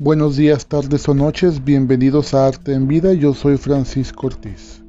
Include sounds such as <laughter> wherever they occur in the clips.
Buenos días, tardes o noches, bienvenidos a Arte en Vida, yo soy Francisco Ortiz.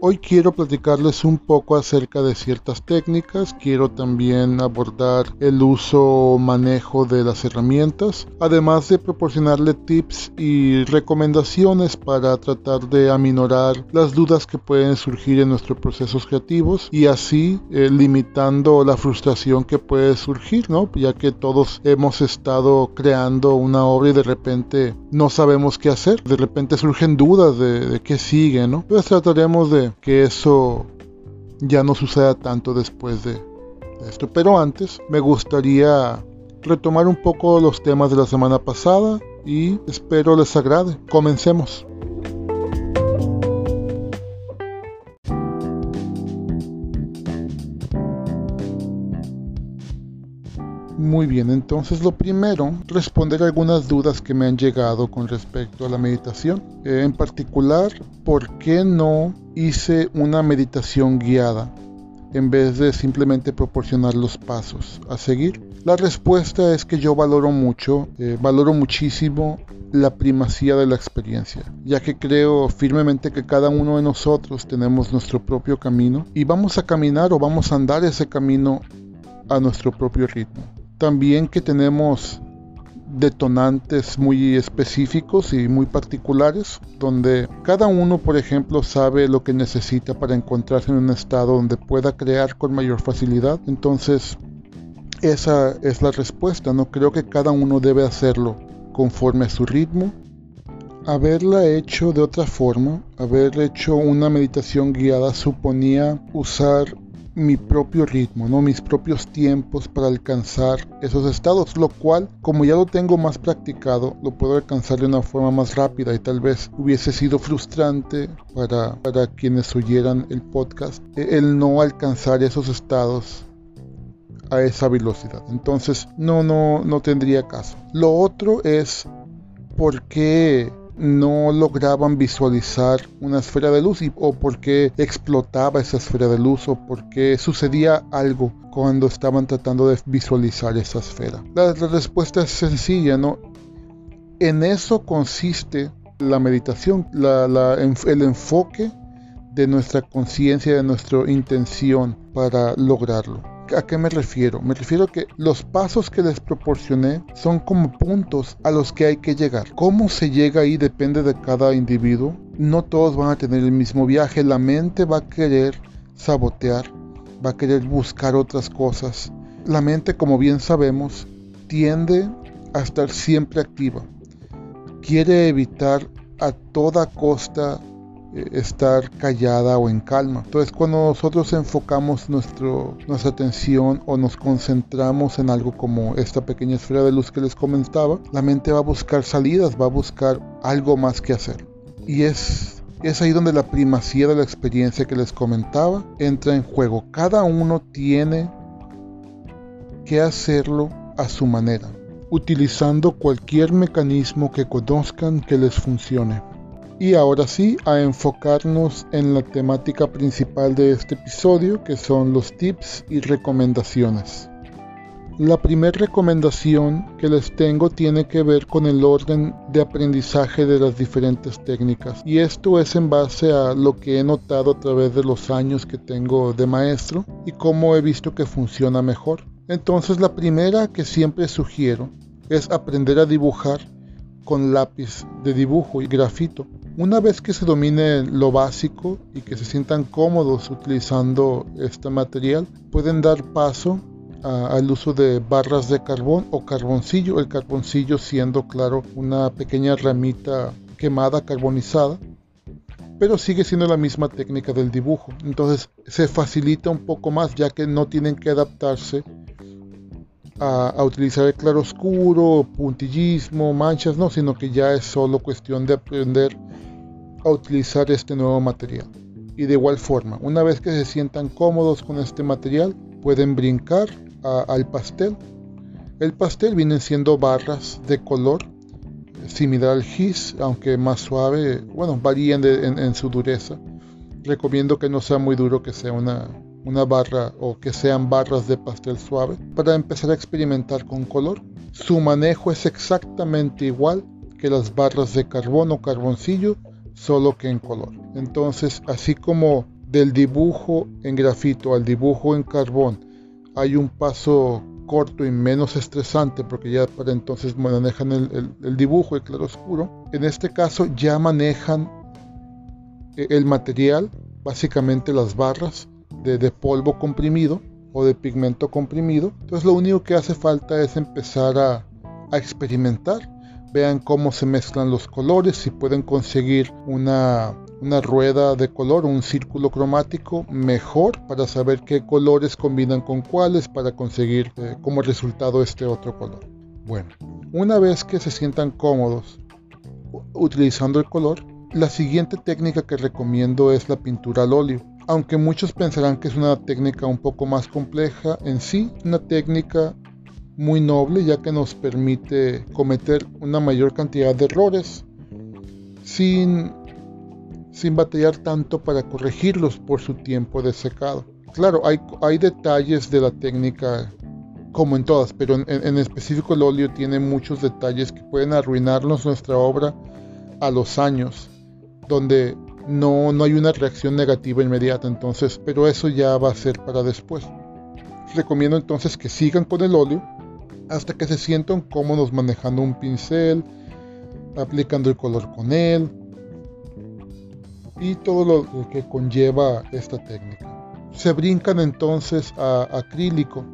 Hoy quiero platicarles un poco acerca de ciertas técnicas, quiero también abordar el uso o manejo de las herramientas, además de proporcionarle tips y recomendaciones para tratar de aminorar las dudas que pueden surgir en nuestros procesos creativos y así eh, limitando la frustración que puede surgir, ¿no? Ya que todos hemos estado creando una obra y de repente no sabemos qué hacer, de repente surgen dudas de, de qué sigue, ¿no? Pues trataremos de que eso ya no suceda tanto después de, esto. Pero antes me gustaría retomar un poco los temas de la semana pasada y espero les agrade. Comencemos. Muy bien, entonces lo primero, responder algunas dudas que me han llegado con respecto a la meditación. Eh, en particular, ¿por qué no hice una meditación guiada en vez de simplemente proporcionar los pasos a seguir? La respuesta es que yo valoro mucho, eh, valoro muchísimo la primacía de la experiencia, ya que creo firmemente que cada uno de nosotros tenemos nuestro propio camino y vamos a caminar o vamos a andar ese camino a nuestro propio ritmo. También que tenemos detonantes muy específicos y muy particulares, donde cada uno, por ejemplo, sabe lo que necesita para encontrarse en un estado donde pueda crear con mayor facilidad. Entonces, esa es la respuesta, ¿no? Creo que cada uno debe hacerlo conforme a su ritmo. Haberla hecho de otra forma, haber hecho una meditación guiada suponía usar mi propio ritmo, ¿no? mis propios tiempos para alcanzar esos estados, lo cual, como ya lo tengo más practicado, lo puedo alcanzar de una forma más rápida y tal vez hubiese sido frustrante para, para quienes oyeran el podcast el no alcanzar esos estados a esa velocidad. Entonces, no, no, no tendría caso. Lo otro es por qué no lograban visualizar una esfera de luz y, o por qué explotaba esa esfera de luz o por qué sucedía algo cuando estaban tratando de visualizar esa esfera. La, respuesta es sencilla, ¿no? En eso consiste la meditación, el enfoque de nuestra conciencia, de nuestra intención para lograrlo. ¿A qué me refiero? Me refiero que los pasos que les proporcioné son como puntos a los que hay que llegar. Cómo se llega ahí depende de cada individuo. No todos van a tener el mismo viaje. La mente va a querer sabotear, va a querer buscar otras cosas. La mente, como bien sabemos, tiende a estar siempre activa. Quiere evitar a toda costa estar callada o en calma. Entonces cuando nosotros enfocamos nuestro, nuestra atención o nos concentramos en algo como esta pequeña esfera de luz que les comentaba, la mente va a buscar salidas, va a buscar algo más que hacer. Y es, es ahí donde la primacía de la experiencia que les comentaba entra en juego. Cada uno tiene que hacerlo a su manera, utilizando cualquier mecanismo que conozcan que les funcione. Y ahora sí, a enfocarnos en la temática principal de este episodio, que son los tips y recomendaciones. La primera recomendación que les tengo tiene que ver con el orden de aprendizaje de las diferentes técnicas. Y esto es en base a lo que he notado a través de los años que tengo de maestro y cómo he visto que funciona mejor. Entonces la primera que siempre sugiero es aprender a dibujar con lápiz de dibujo y grafito. Una vez que se domine lo básico y que se sientan cómodos utilizando este material, pueden dar paso al uso de barras de carbón o carboncillo, el carboncillo siendo claro una pequeña ramita quemada carbonizada, pero sigue siendo la misma técnica del dibujo. Entonces se facilita un poco más ya que no tienen que adaptarse a, utilizar el claroscuro, puntillismo, manchas, no, sino que ya es solo cuestión de aprender a utilizar este nuevo material. Y de igual forma, una vez que se sientan cómodos con este material, pueden brincar al pastel. El pastel viene siendo barras de color similar al gis, aunque más suave, bueno, varían en, su dureza. Recomiendo que no sea muy duro, que sea una, una barra o que sean barras de pastel suave para empezar a experimentar con color. Su manejo es exactamente igual que las barras de carbón o carboncillo, solo que en color. Entonces, así como del dibujo en grafito al dibujo en carbón hay un paso corto y menos estresante porque ya para entonces manejan el, dibujo, el claro oscuro. En este caso ya manejan e, el material, básicamente las barras de, polvo comprimido o de pigmento comprimido. Entonces lo único que hace falta es empezar a experimentar. Vean cómo se mezclan los colores, si pueden conseguir una una rueda de color, un círculo cromático mejor para saber qué colores combinan con cuáles para conseguir eh, como resultado este otro color. Bueno, una vez que se sientan cómodos utilizando el color, la siguiente técnica que recomiendo es la pintura al óleo. Aunque muchos pensarán que es una técnica un poco más compleja, en sí, una técnica muy noble ya que nos permite cometer una mayor cantidad de errores sin sin batallar tanto para corregirlos por su tiempo de secado. Claro, hay, hay detalles de la técnica como en todas, pero en, específico el óleo tiene muchos detalles que pueden arruinarnos nuestra obra a los años, donde no, no hay una reacción negativa inmediata, entonces, pero eso ya va a ser para después. Recomiendo entonces que sigan con el óleo hasta que se sientan cómodos manejando un pincel, aplicando el color con él, y todo lo que conlleva esta técnica. Se brincan entonces a acrílico.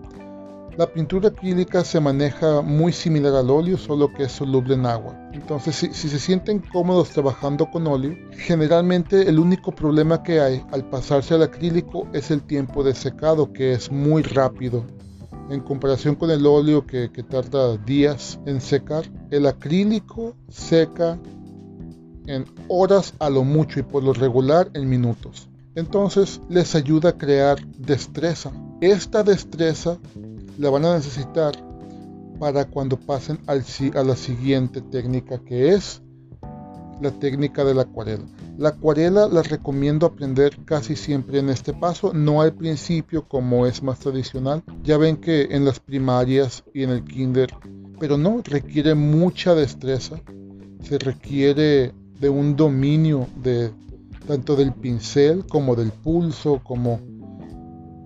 La pintura acrílica se maneja muy similar al óleo, solo que es soluble en agua. Entonces, si, se sienten cómodos trabajando con óleo, generalmente el único problema que hay al pasarse al acrílico es el tiempo de secado, que es muy rápido. En comparación con el óleo que, tarda días en secar, el acrílico seca en horas a lo mucho y por lo regular en minutos. Entonces les ayuda a crear destreza. Esta destreza la van a necesitar para cuando pasen al, a la siguiente técnica que es la técnica de la acuarela. La acuarela la recomiendo aprender casi siempre en este paso, no al principio como es más tradicional. Ya ven que en las primarias y en el kinder, pero no, requiere mucha destreza. Se requiere de un dominio de tanto del pincel como del pulso, como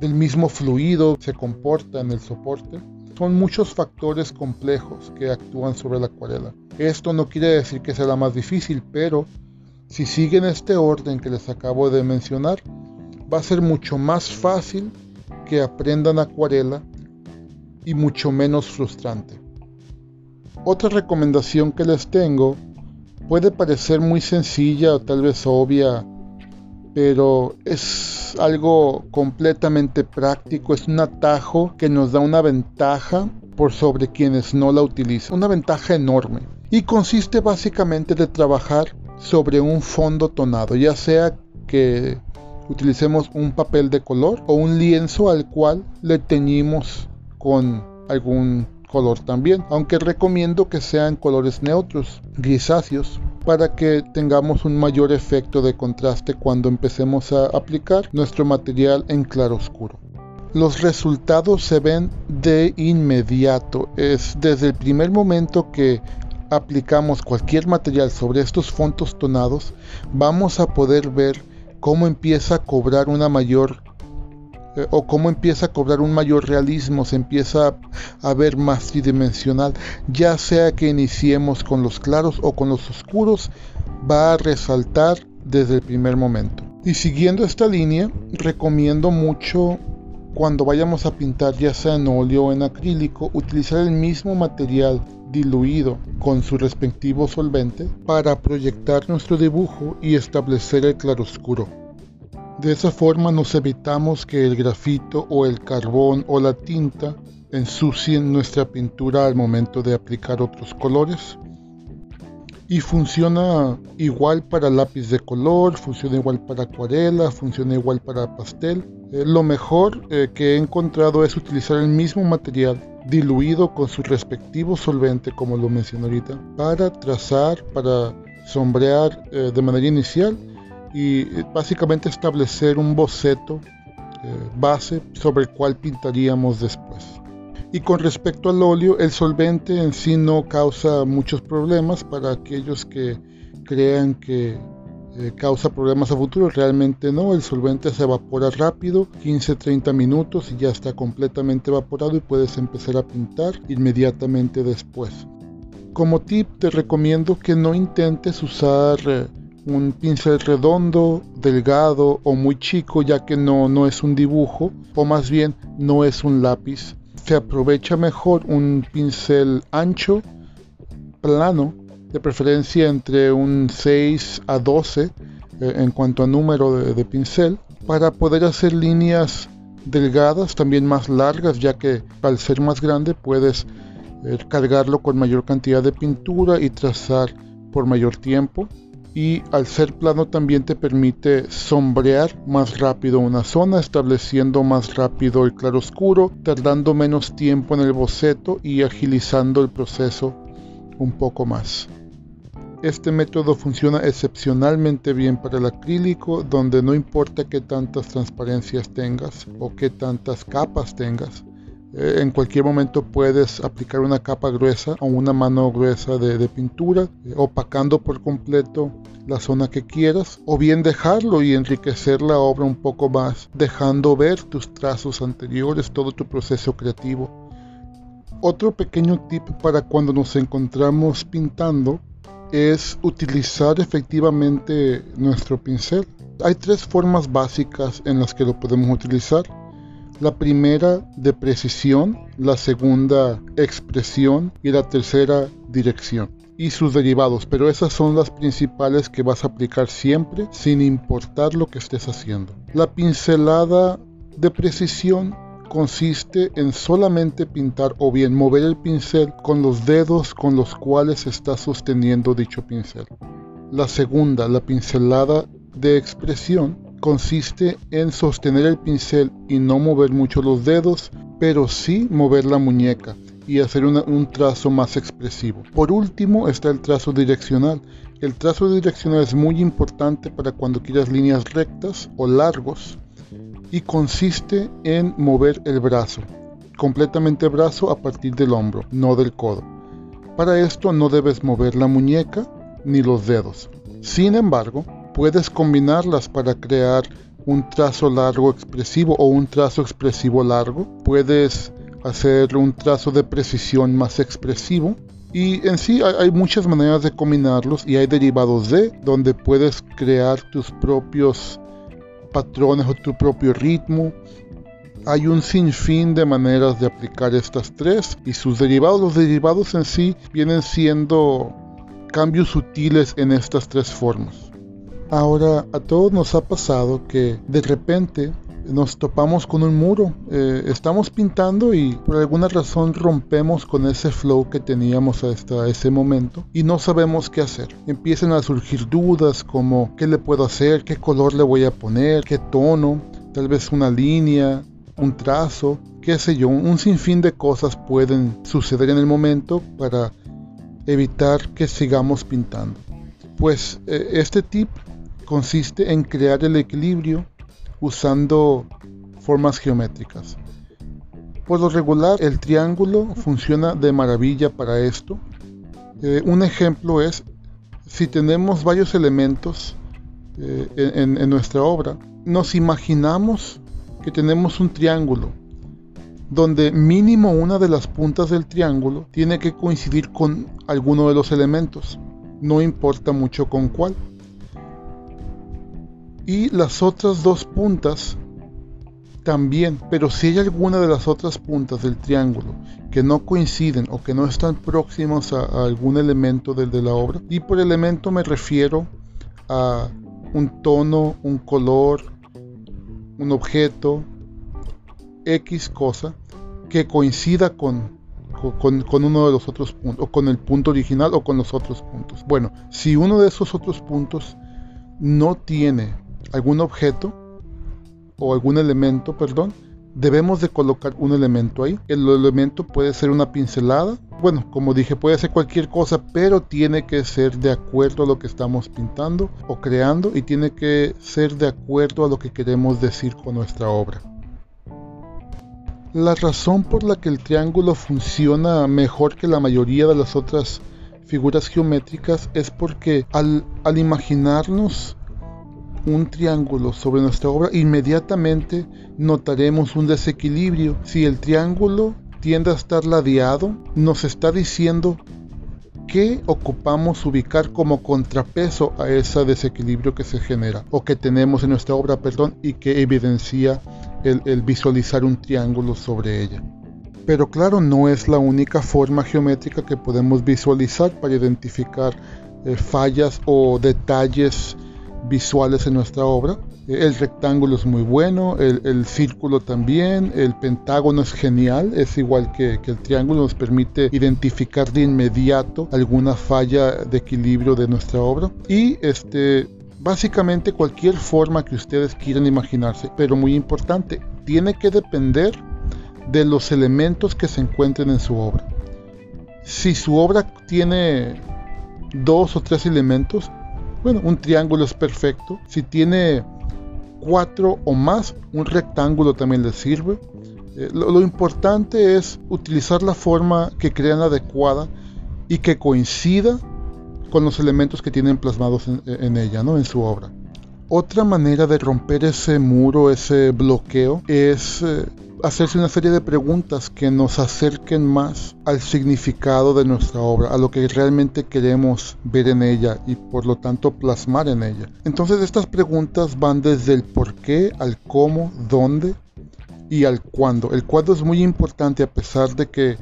del mismo fluido se comporta en el soporte. Son muchos factores complejos que actúan sobre la acuarela. Esto no quiere decir que sea la más difícil, pero si siguen este orden que les acabo de mencionar, va a ser mucho más fácil que aprendan acuarela y mucho menos frustrante. Otra recomendación que les tengo puede parecer muy sencilla o tal vez obvia, pero es algo completamente práctico, es un atajo que nos da una ventaja por sobre quienes no la utilizan, una ventaja enorme. Y consiste básicamente de trabajar sobre un fondo tonado, ya sea que utilicemos un papel de color o un lienzo al cual le teñimos con algún color también, aunque recomiendo que sean colores neutros, grisáceos, para que tengamos un mayor efecto de contraste cuando empecemos a aplicar nuestro material en claro oscuro. Los resultados se ven de inmediato, es desde el primer momento que aplicamos cualquier material sobre estos fondos tonados, vamos a poder ver cómo empieza a cobrar una mayor eh, o cómo empieza a cobrar un mayor realismo, se empieza a, ver más tridimensional, ya sea que iniciemos con los claros o con los oscuros, va a resaltar desde el primer momento. Y siguiendo esta línea, recomiendo mucho cuando vayamos a pintar ya sea en óleo o en acrílico, utilizar el mismo material diluido con su respectivo solvente para proyectar nuestro dibujo y establecer el claroscuro. De esa forma nos evitamos que el grafito o el carbón o la tinta ensucien nuestra pintura al momento de aplicar otros colores. Y funciona igual para lápiz de color, funciona igual para acuarela, funciona igual para pastel. Eh, lo mejor eh, que he encontrado es utilizar el mismo material diluido con su respectivo solvente, como lo mencioné ahorita, para trazar, para sombrear eh, de manera inicial y básicamente establecer un boceto base sobre el cual pintaríamos después. Y con respecto al óleo, el solvente en sí no causa muchos problemas para aquellos que crean que eh, causa problemas a futuro. Realmente no, el solvente se evapora rápido, 15-30 minutos y ya está completamente evaporado y puedes empezar a pintar inmediatamente después. Como tip te recomiendo que no intentes usar eh, un pincel redondo, delgado o muy chico ya que no, no es un dibujo o más bien no es un lápiz se aprovecha mejor un pincel ancho, plano, de preferencia entre un 6 a 12 eh, en cuanto a número de, pincel, para poder hacer líneas delgadas, también más largas, ya que al ser más grande puedes eh, cargarlo con mayor cantidad de pintura y trazar por mayor tiempo y al ser plano también te permite sombrear más rápido una zona, estableciendo más rápido el claroscuro, tardando menos tiempo en el boceto y agilizando el proceso un poco más. Este método funciona excepcionalmente bien para el acrílico, donde no importa qué tantas transparencias tengas o qué tantas capas tengas, eh, en cualquier momento puedes aplicar una capa gruesa o una mano gruesa de, pintura, eh, opacando por completo la zona que quieras, o bien dejarlo y enriquecer la obra un poco más, dejando ver tus trazos anteriores, todo tu proceso creativo. Otro pequeño tip para cuando nos encontramos pintando es utilizar efectivamente nuestro pincel. Hay tres formas básicas en las que lo podemos utilizar. La primera de precisión, la segunda expresión y la tercera dirección y sus derivados, pero esas son las principales que vas a aplicar siempre sin importar lo que estés haciendo. La pincelada de precisión consiste en solamente pintar o bien mover el pincel con los dedos con los cuales estás sosteniendo dicho pincel. La segunda, la pincelada de expresión, consiste en sostener el pincel y no mover mucho los dedos, pero sí mover la muñeca y hacer un trazo más expresivo. Por último está el trazo direccional. El trazo direccional es muy importante para cuando quieras líneas rectas o largos y consiste en mover el brazo, completamente brazo a partir del hombro, no del codo. Para esto no debes mover la muñeca ni los dedos. Sin embargo, puedes combinarlas para crear un trazo largo expresivo o un trazo expresivo largo. Puedes hacer un trazo de precisión más expresivo. Y en sí hay, muchas maneras de combinarlos y hay derivados de donde puedes crear tus propios patrones o tu propio ritmo. Hay un sinfín de maneras de aplicar estas tres y sus derivados. Los derivados en sí vienen siendo cambios sutiles en estas tres formas. Ahora, a todos nos ha pasado que de repente nos topamos con un muro, eh, estamos pintando y por alguna razón rompemos con ese flow que teníamos hasta ese momento y no sabemos qué hacer. Empiezan a surgir dudas como qué le puedo hacer, qué color le voy a poner, qué tono, tal vez una línea, un trazo, qué sé yo, un sinfín de cosas pueden suceder en el momento para evitar que sigamos pintando. Pues eh, este tip consiste en crear el equilibrio usando formas geométricas. Por lo regular, el triángulo funciona de maravilla para esto. Eh, un ejemplo es si tenemos varios elementos eh, en nuestra obra, nos imaginamos que tenemos un triángulo donde mínimo una de las puntas del triángulo tiene que coincidir con alguno de los elementos, no importa mucho con cuál y las otras dos puntas también, pero si hay alguna de las otras puntas del triángulo que no coinciden o que no están próximas a, algún elemento del de la obra, y por elemento me refiero a un tono, un color, un objeto, X cosa, que coincida con, con, con, uno de los otros puntos, o con el punto original o con los otros puntos. Bueno, si uno de esos otros puntos no tiene algún objeto o algún elemento, perdón, debemos de colocar un elemento ahí. El elemento puede ser una pincelada, bueno, como dije, puede ser cualquier cosa, pero tiene que ser de acuerdo a lo que estamos pintando o creando y tiene que ser de acuerdo a lo que queremos decir con nuestra obra. La razón por la que el triángulo funciona mejor que la mayoría de las otras figuras geométricas es porque al, al imaginarnos un triángulo sobre nuestra obra, inmediatamente notaremos un desequilibrio. Si el triángulo tiende a estar ladeado, nos está diciendo que ocupamos ubicar como contrapeso a ese desequilibrio que se genera o que tenemos en nuestra obra, perdón, y que evidencia el, visualizar un triángulo sobre ella. Pero claro, no es la única forma geométrica que podemos visualizar para identificar eh, fallas o detalles visuales en nuestra obra. El rectángulo es muy bueno, el, círculo también, el pentágono es genial, es igual que, el triángulo, nos permite identificar de inmediato alguna falla de equilibrio de nuestra obra. Y este, básicamente cualquier forma que ustedes quieran imaginarse, pero muy importante, tiene que depender de los elementos que se encuentren en su obra. Si su obra tiene dos o tres elementos, bueno, un triángulo es perfecto. Si tiene cuatro o más, un rectángulo también le sirve. Eh, lo, importante es utilizar la forma que crean adecuada y que coincida con los elementos que tienen plasmados en, ella, ¿no? en su obra. Otra manera de romper ese muro, ese bloqueo, es eh, hacerse una serie de preguntas que nos acerquen más al significado de nuestra obra, a lo que realmente queremos ver en ella y por lo tanto plasmar en ella. Entonces estas preguntas van desde el por qué al cómo, dónde y al cuándo. El cuándo es muy importante a pesar de que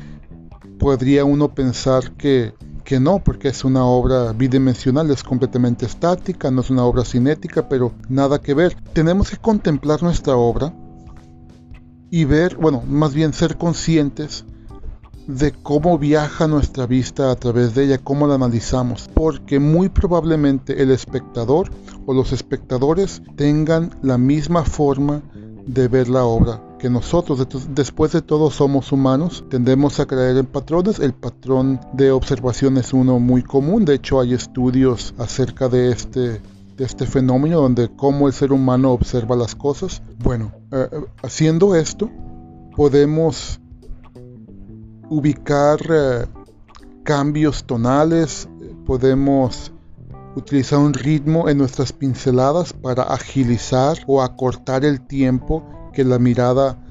podría uno pensar que que no, porque es una obra bidimensional, es completamente estática, no es una obra cinética, pero nada que ver. Tenemos que contemplar nuestra obra y ver, bueno, más bien ser conscientes de cómo viaja nuestra vista a través de ella, cómo la analizamos, porque muy probablemente el espectador o los espectadores tengan la misma forma de ver la obra que nosotros. Después de todo somos humanos, tendemos a creer en patrones, el patrón de observación es uno muy común, de hecho hay estudios acerca de este de este fenómeno donde cómo el ser humano observa las cosas. Bueno, eh, eh, haciendo esto podemos ubicar eh, cambios tonales, podemos utilizar un ritmo en nuestras pinceladas para agilizar o acortar el tiempo que la mirada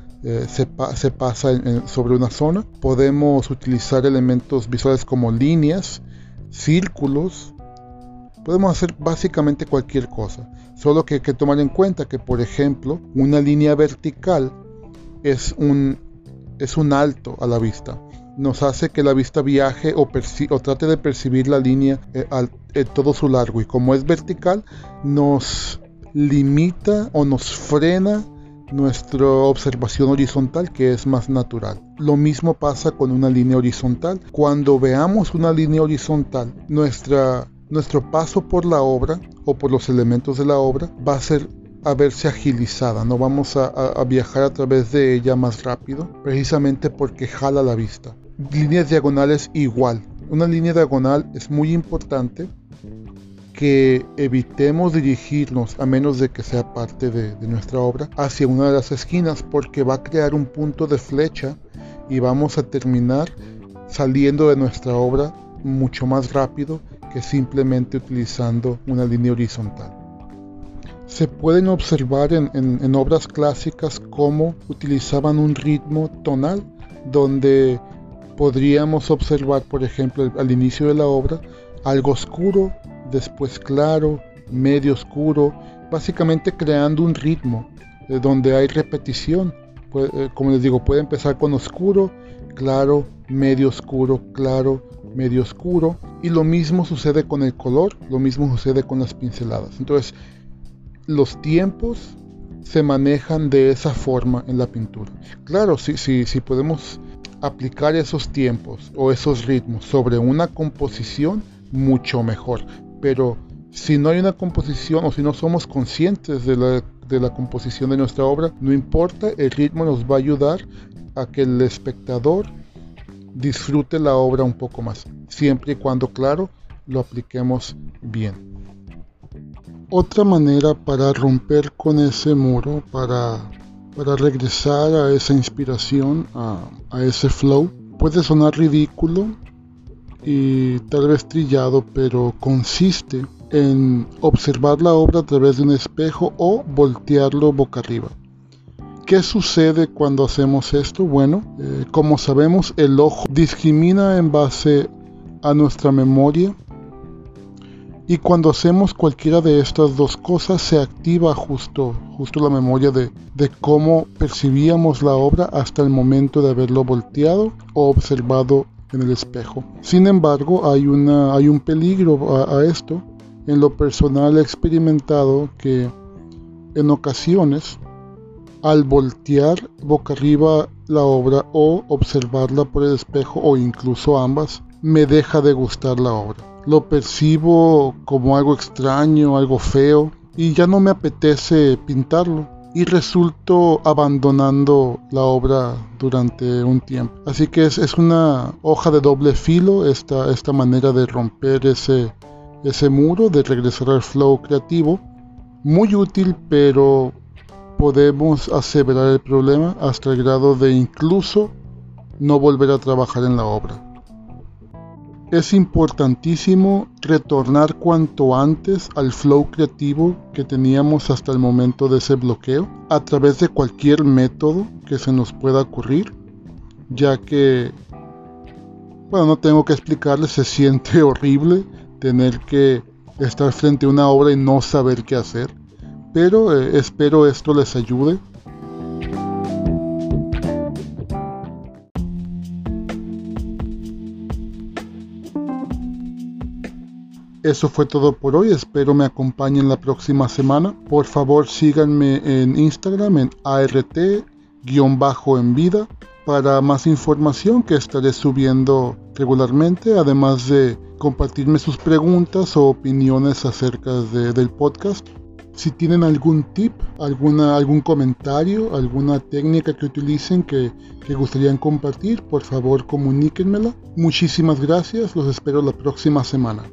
se, pasa sobre una zona. Podemos utilizar elementos visuales como líneas, círculos, Podemos hacer básicamente cualquier cosa, solo que hay que tomar en cuenta que, por ejemplo, una línea vertical es un, es un alto a la vista. Nos hace que la vista viaje o, trate de percibir la línea eh, eh, todo su largo. Y como es vertical, nos limita o nos frena nuestra observación horizontal que es más natural. Lo mismo pasa con una línea horizontal. Cuando veamos una línea horizontal, nuestra nuestro paso por la obra o por los elementos de la obra va a ser a verse agilizada, no vamos a, viajar a través de ella más rápido, precisamente porque jala la vista. Líneas diagonales igual. Una línea diagonal es muy importante que evitemos dirigirnos, a menos de que sea parte de, de, nuestra obra, hacia una de las esquinas, porque va a crear un punto de flecha y vamos a terminar saliendo de nuestra obra mucho más rápido que simplemente utilizando una línea horizontal. Se pueden observar en, obras clásicas cómo utilizaban un ritmo tonal, donde podríamos observar, por ejemplo, al inicio de la obra, algo oscuro, después claro, medio oscuro, básicamente creando un ritmo eh, donde hay repetición. Eh, como les digo, puede empezar con oscuro, claro, medio oscuro, claro, medio oscuro. Y lo mismo sucede con el color, lo mismo sucede con las pinceladas. Entonces, los tiempos se manejan de esa forma en la pintura. Claro, si, si, si podemos aplicar esos tiempos o esos ritmos sobre una composición, mucho mejor. Pero si no hay una composición o si no somos conscientes de, de la composición de nuestra obra, no importa, el ritmo nos va a ayudar a que el espectador disfrute la obra un poco más, siempre y cuando, claro, lo apliquemos bien. Otra manera para romper con ese muro, para, para regresar a esa inspiración, a, a ese flow, puede sonar ridículo y tal vez trillado, pero consiste en observar la obra a través de un espejo o voltearlo boca arriba. ¿Qué sucede cuando hacemos esto? Bueno, eh, como sabemos, el ojo discrimina en base a nuestra memoria y cuando hacemos cualquiera de estas dos cosas se activa justo, justo la memoria de, de cómo percibíamos la obra hasta el momento de haberlo volteado o observado en el espejo. Sin embargo, hay, una, hay un peligro a, esto. En lo personal he experimentado que en ocasiones, al voltear boca arriba la obra o observarla por el espejo o incluso ambas, me deja de gustar la obra. Lo percibo como algo extraño, algo feo y ya no me apetece pintarlo y resulto abandonando la obra durante un tiempo. Así que es, una hoja de doble filo esta, esta manera de romper ese, ese muro, de regresar al flow creativo. Muy útil, pero podemos aseverar el problema hasta el grado de incluso no volver a trabajar en la obra. Es importantísimo retornar cuanto antes al flow creativo que teníamos hasta el momento de ese bloqueo a través de cualquier método que se nos pueda ocurrir, ya que, bueno, no tengo que explicarles, se siente <laughs> horrible tener que estar frente a una obra y no saber qué hacer, pero eh, espero esto les ayude Eso fue todo por hoy, espero me acompañen la próxima semana. Por favor síganme en Instagram en ART-en vida para más información que estaré subiendo regularmente, además de compartirme sus preguntas o opiniones acerca del podcast. Si tienen algún tip, alguna, algún comentario, alguna técnica que utilicen que, que gustarían compartir, por favor comuníquenmela. Muchísimas gracias, los espero la próxima semana.